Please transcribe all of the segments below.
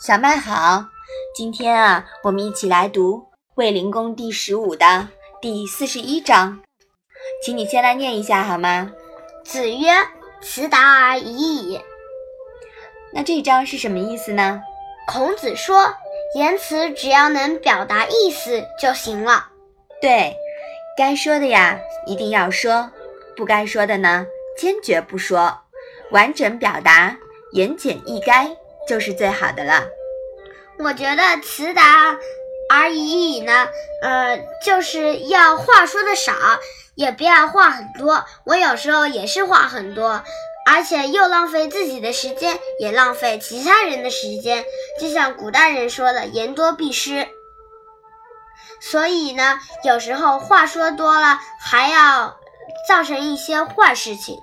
小麦好，今天啊，我们一起来读《卫灵公》第十五的第四十一章，请你先来念一下好吗？子曰：“辞达而已矣。”那这一章是什么意思呢？孔子说，言辞只要能表达意思就行了。对，该说的呀一定要说，不该说的呢坚决不说，完整表达，言简意赅。就是最好的了。我觉得辞达而已矣呢，呃，就是要话说的少，也不要话很多。我有时候也是话很多，而且又浪费自己的时间，也浪费其他人的时间。就像古代人说的“言多必失”，所以呢，有时候话说多了，还要造成一些坏事情。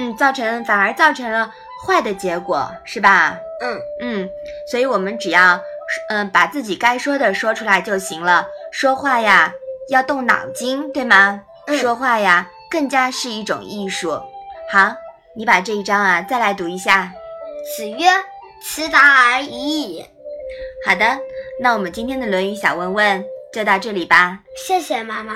嗯，造成反而造成了坏的结果，是吧？嗯嗯，所以我们只要嗯把自己该说的说出来就行了。说话呀要动脑筋，对吗？说话呀更加是一种艺术。好，你把这一章啊再来读一下。子曰：“辞达而已矣。”好的，那我们今天的《论语》小问问就到这里吧。谢谢妈妈。